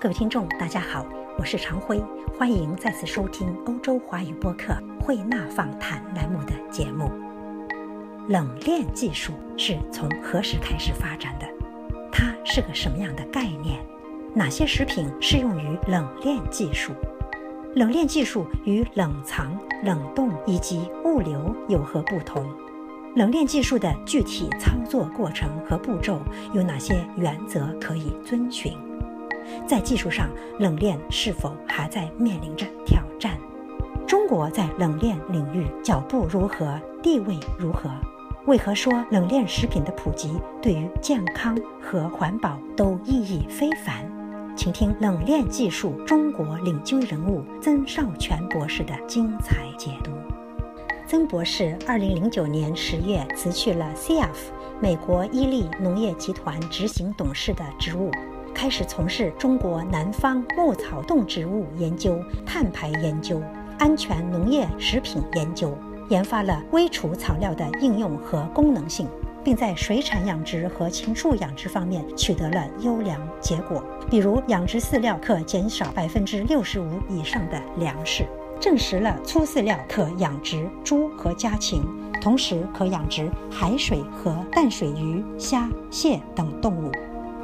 各位听众，大家好，我是常辉，欢迎再次收听欧洲华语播客慧纳访谈栏目的节目。冷链技术是从何时开始发展的？它是个什么样的概念？哪些食品适用于冷链技术？冷链技术与冷藏、冷冻以及物流有何不同？冷链技术的具体操作过程和步骤有哪些原则可以遵循？在技术上，冷链是否还在面临着挑战？中国在冷链领域脚步如何？地位如何？为何说冷链食品的普及对于健康和环保都意义非凡？请听冷链技术中国领军人物曾少全博士的精彩解读。曾博士2009年10月辞去了 CF 美国伊利农业集团执行董事的职务。开始从事中国南方牧草动植物研究、碳排研究、安全农业食品研究，研发了微除草料的应用和功能性，并在水产养殖和禽畜养殖方面取得了优良结果。比如，养殖饲料可减少百分之六十五以上的粮食，证实了粗饲料可养殖猪和家禽，同时可养殖海水和淡水鱼、虾、蟹等动物。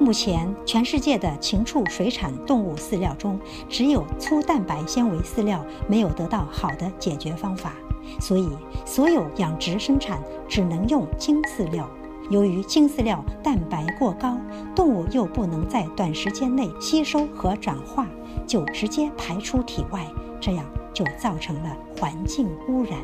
目前，全世界的禽畜水产动物饲料中，只有粗蛋白纤维饲料没有得到好的解决方法，所以所有养殖生产只能用精饲料。由于精饲料蛋白过高，动物又不能在短时间内吸收和转化，就直接排出体外，这样就造成了环境污染。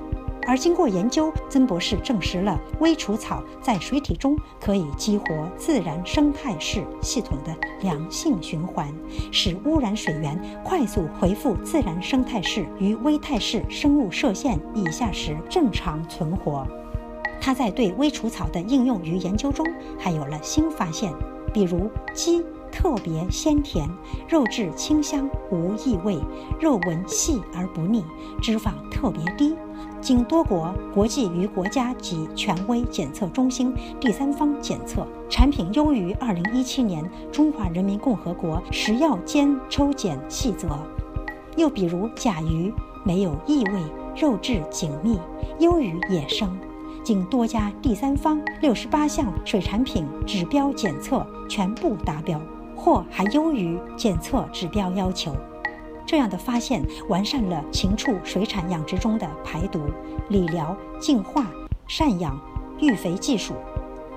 而经过研究，曾博士证实了微除草在水体中可以激活自然生态式系统的良性循环，使污染水源快速恢复自然生态式与微态式生物射线以下时正常存活。他在对微除草的应用与研究中还有了新发现，比如鸡特别鲜甜，肉质清香无异味，肉纹细而不腻，脂肪特别低。经多国国际与国家级权威检测中心第三方检测，产品优于2017年中华人民共和国食药监抽检细则。又比如甲鱼，没有异味，肉质紧密，优于野生。经多家第三方68项水产品指标检测全部达标，或还优于检测指标要求。这样的发现完善了禽畜水产养殖中的排毒、理疗、净化、赡养、育肥技术。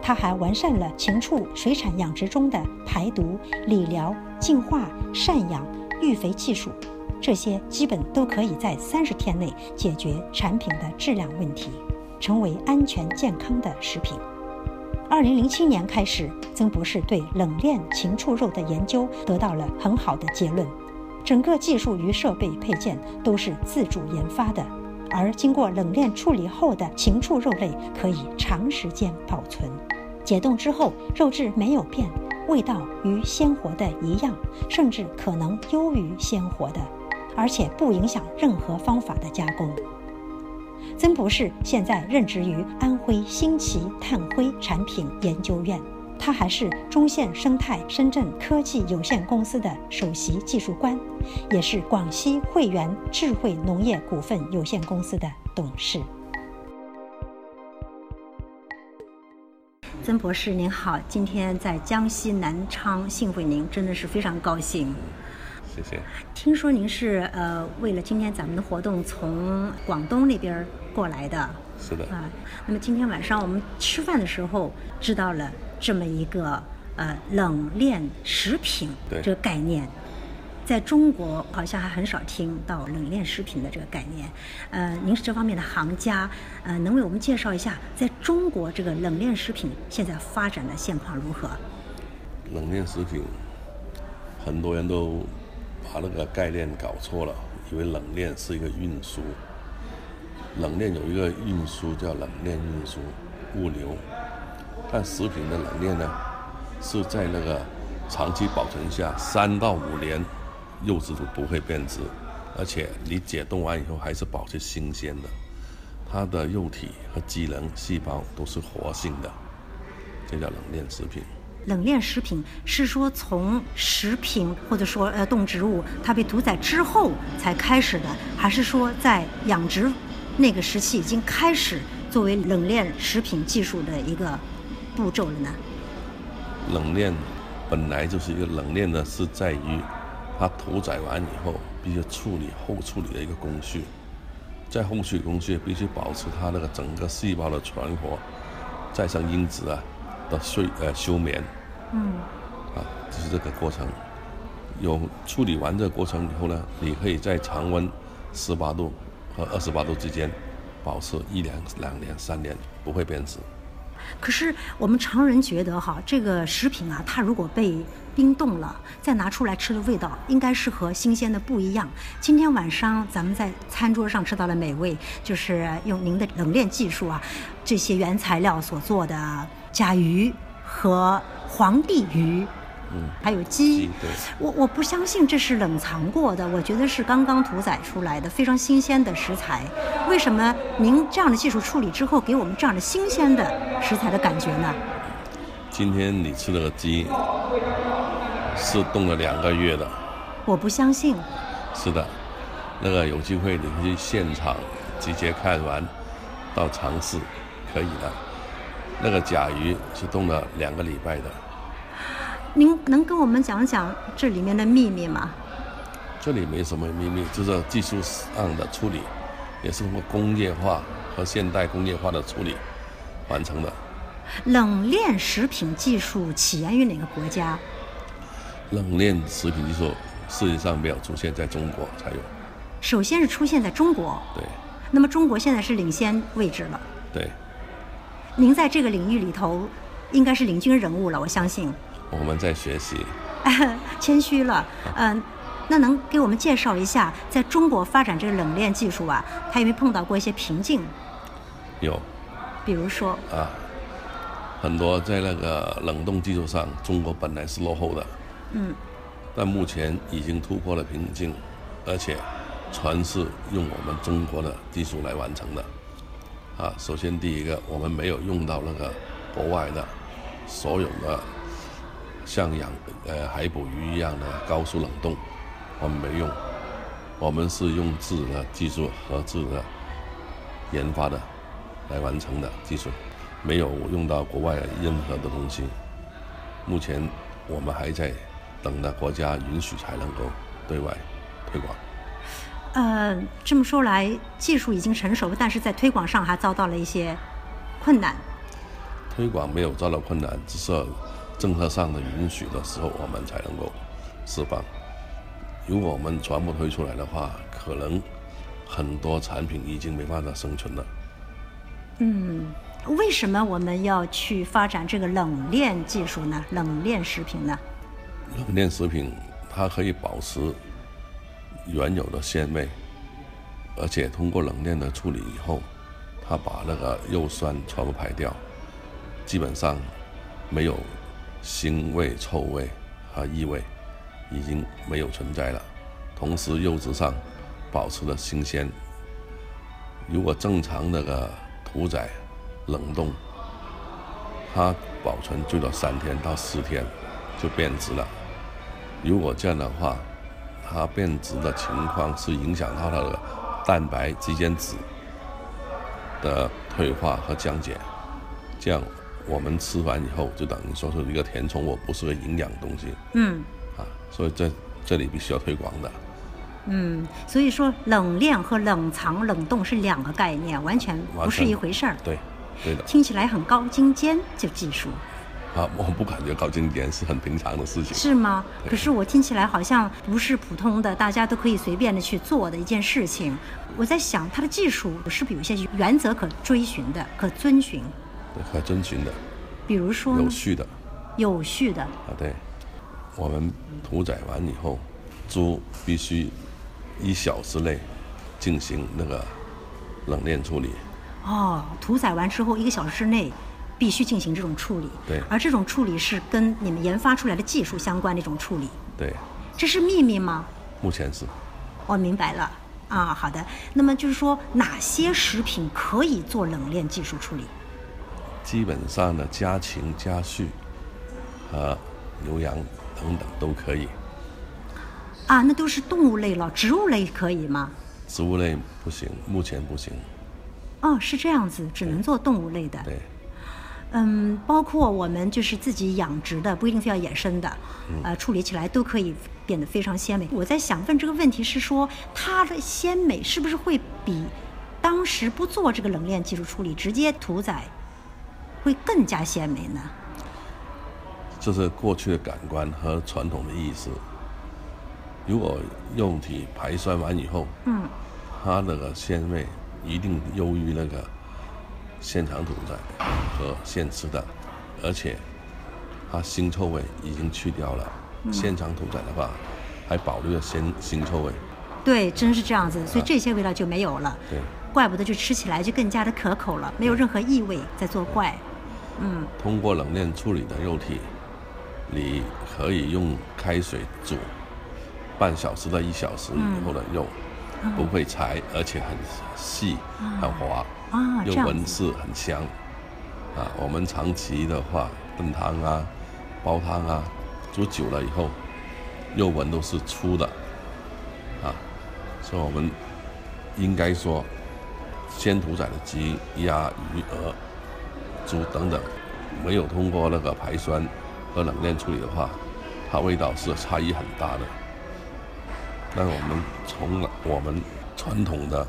它还完善了禽畜水产养殖中的排毒、理疗、净化、赡养、育肥技术。这些基本都可以在三十天内解决产品的质量问题，成为安全健康的食品。二零零七年开始，曾博士对冷链禽畜肉的研究得到了很好的结论。整个技术与设备配件都是自主研发的，而经过冷链处理后的禽畜肉类可以长时间保存，解冻之后肉质没有变，味道与鲜活的一样，甚至可能优于鲜活的，而且不影响任何方法的加工。曾博士现在任职于安徽新奇碳灰产品研究院。他还是中线生态深圳科技有限公司的首席技术官，也是广西汇源智慧农业股份有限公司的董事。曾博士您好，今天在江西南昌幸会您，真的是非常高兴。谢谢。听说您是呃为了今天咱们的活动从广东那边过来的。是的。啊，那么今天晚上我们吃饭的时候知道了。这么一个呃冷链食品这个概念，在中国好像还很少听到冷链食品的这个概念。呃，您是这方面的行家，呃，能为我们介绍一下在中国这个冷链食品现在发展的现况如何？冷链食品，很多人都把那个概念搞错了，以为冷链是一个运输。冷链有一个运输叫冷链运输物流。但食品的冷链呢，是在那个长期保存下三到五年，肉质都不会变。质，而且你解冻完以后还是保持新鲜的，它的肉体和机能细胞都是活性的，这叫冷链食品。冷链食品是说从食品或者说呃动植物它被屠宰之后才开始的，还是说在养殖那个时期已经开始作为冷链食品技术的一个步骤了呢？冷链本来就是一个冷链呢，是在于它屠宰完以后必须处理后处理的一个工序，在后续工序必须保持它那个整个细胞的存活，再生因子啊的睡呃休眠，嗯，啊，就是这个过程。有处理完这个过程以后呢，你可以在常温十八度和二十八度之间保持一两两年三年不会变质。可是我们常人觉得哈，这个食品啊，它如果被冰冻了，再拿出来吃的味道，应该是和新鲜的不一样。今天晚上咱们在餐桌上吃到了美味，就是用您的冷链技术啊，这些原材料所做的甲鱼和皇帝鱼。嗯，还有鸡鸡，对我我不相信这是冷藏过的，我觉得是刚刚屠宰出来的非常新鲜的食材。为什么您这样的技术处理之后，给我们这样的新鲜的食材的感觉呢？今天你吃那个鸡是冻了两个月的，我不相信。是的，那个有机会你可以去现场直接看完，到尝试，可以的。那个甲鱼是冻了两个礼拜的，您能跟我们讲讲这里面的秘密吗？这里没什么秘密，就是技术上的处理，也是通过工业化和现代工业化的处理完成的。冷链食品技术起源于哪个国家？冷链食品技术世界上没有出现在中国才有，首先是出现在中国，对那么中国现在是领先位置了。对，您在这个领域里头应该是领军人物了，我相信。我们在学习。谦虚了，嗯、那能给我们介绍一下，在中国发展这个冷链技术啊，它有没有碰到过一些瓶颈？有比如说，啊，很多在那个冷冻技术上，中国本来是落后的，嗯，但目前已经突破了瓶颈，而且全是用我们中国的技术来完成的。啊，首先第一个，我们没有用到那个国外的所有的像养呃海捕鱼一样的高速冷冻，我们没用，我们是用自己的技术和自己的研发的来完成的技术，没有用到国外任何的东西。目前我们还在等待国家允许才能够对外推广。呃，这么说来，技术已经成熟，但是在推广上还遭到了一些困难。推广没有遭到困难，只是政策上的允许的时候，我们才能够释放。如果我们全部推出来的话，可能很多产品已经没办法生存了。嗯，为什么我们要去发展这个冷链技术呢？冷链食品呢？冷链食品它可以保持原有的鲜味，而且通过冷链的处理以后，它把那个肉酸全部排掉，基本上没有腥味、臭味和异味，已经没有存在了。同时肉质上保持了新鲜。如果正常那个屠宰冷冻，它保存最多三天到四天就变质了。如果这样的话，它变质的情况是影响到它的蛋白基间脂的退化和降解，这样我们吃完以后就等于说是一个填充物，不是个营养东西嗯啊，所以这这里必须要推广的。嗯，所以说冷链和冷藏、冷冻是两个概念，完全不是一回事儿。对，对的听起来很高精尖，这技术啊，我不感觉搞经典是很平常的事情。是吗？可是我听起来好像不是普通的，大家都可以随便的去做的一件事情。我在想，它的技术是不是有一些原则可追寻的、可遵循？对，可遵循的，比如说有序的有序的，啊。对，我们屠宰完以后，猪必须一小时内进行那个冷链处理。哦，屠宰完之后一个小时之内必须进行这种处理。对而这种处理是跟你们研发出来的技术相关的一种处理，对，这是秘密吗？目前是我明白了。啊，好的。那么就是说，哪些食品可以做冷链技术处理？基本上呢家禽、家畜和牛羊等等都可以。啊，那都是动物类了，植物类可以吗？植物类不行，目前不行。哦，是这样子，只能做动物类的。对，嗯，包括我们就是自己养殖的，不一定非要野生的，呃，处理起来都可以变得非常鲜美。我在想问这个问题是说，它的鲜美是不是会比当时不做这个冷链技术处理，直接屠宰会更加鲜美呢？这是过去的感官和传统的意思。如果肉体排酸完以后，嗯，它那个鲜味一定优于那个现场屠宰和现吃的，而且它腥臭味已经去掉了。现场屠宰的话，还保留了鲜腥臭味。对，真是这样子，所以这些味道就没有了。对，怪不得就吃起来就更加的可口了，没有任何异味在作怪。嗯，通过冷链处理的肉体，你可以用开水煮半小时到一小时以后的肉，不会柴，而且很细、很滑，啊，这又样子，闻是很香。啊，我们长期的话炖汤啊、煲汤啊，煮久了以后，肉纹都是粗的，啊，所以我们应该说，先屠宰的鸡、鸭、鱼、鹅、猪等等，没有通过那个排酸和冷链处理的话，它味道是差异很大的。但我们从来我们传统的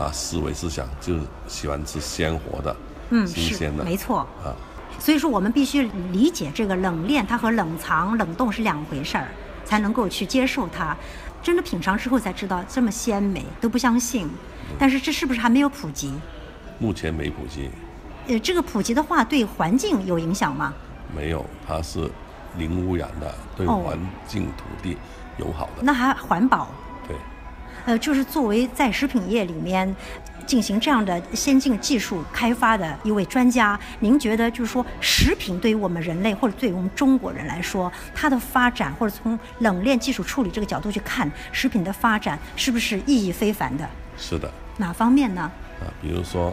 啊思维思想就是喜欢吃鲜活的，嗯，新鲜的，没错。啊，所以说，我们必须理解这个冷链，它和冷藏、冷冻是两回事儿，才能够去接受它。真的品尝之后才知道这么鲜美，都不相信。但是这是不是还没有普及？目前没普及，呃，这个普及的话，对环境有影响吗？没有，它是零污染的，对哦环境土地友好的，那还环保？对。呃，就是作为在食品业里面进行这样的先进技术开发的一位专家，您觉得就是说，食品对于我们人类或者对于我们中国人来说，它的发展或者从冷链技术处理这个角度去看，食品的发展是不是意义非凡的？是的，哪方面呢？啊，比如说，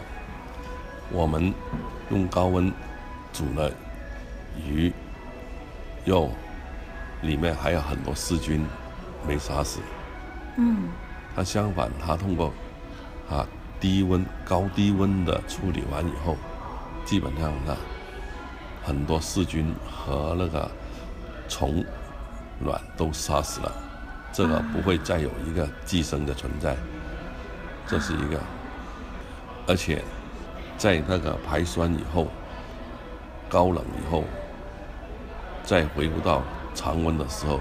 我们用高温煮了鱼肉，里面还有很多细菌没杀死。嗯，那相反，它通过啊低温、高低温的处理完以后，基本上呢，很多细菌和那个虫卵都杀死了，这个不会再有一个寄生的存在，这是一个。而且在那个排酸以后，高冷以后，再回复到常温的时候，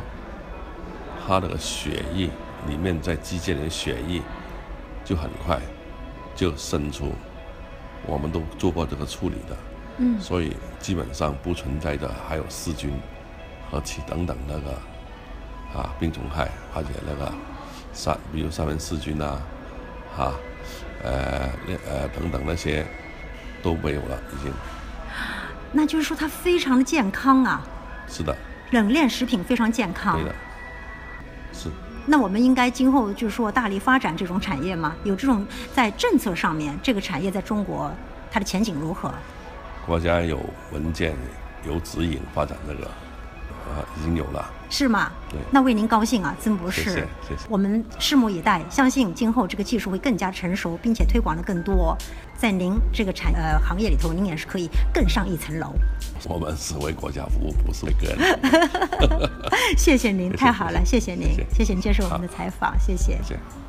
它那个血液里面在机械里的血液就很快就渗出，我们都做过这个处理的，嗯。所以基本上不存在的还有细菌和其等等那个啊病虫害，而且那个三比如三文四菌啊，啊呃呃等等那些都没有了，已经。那就是说它非常的健康啊，是的，冷链食品非常健康。对。的，是。那我们应该今后就是说大力发展这种产业吗？有这种在政策上面，这个产业在中国它的前景如何？国家有文件有指引发展这个，啊，已经有了。是吗？对那为您高兴啊，曾博士。谢谢谢谢我们拭目以待，相信今后这个技术会更加成熟，并且推广的更多，在您这个产呃行业里头，您也是可以更上一层楼。我们是为国家服务，不是为个人。谢谢您，太好了，谢谢您谢谢，谢谢您接受我们的采访，谢谢谢谢。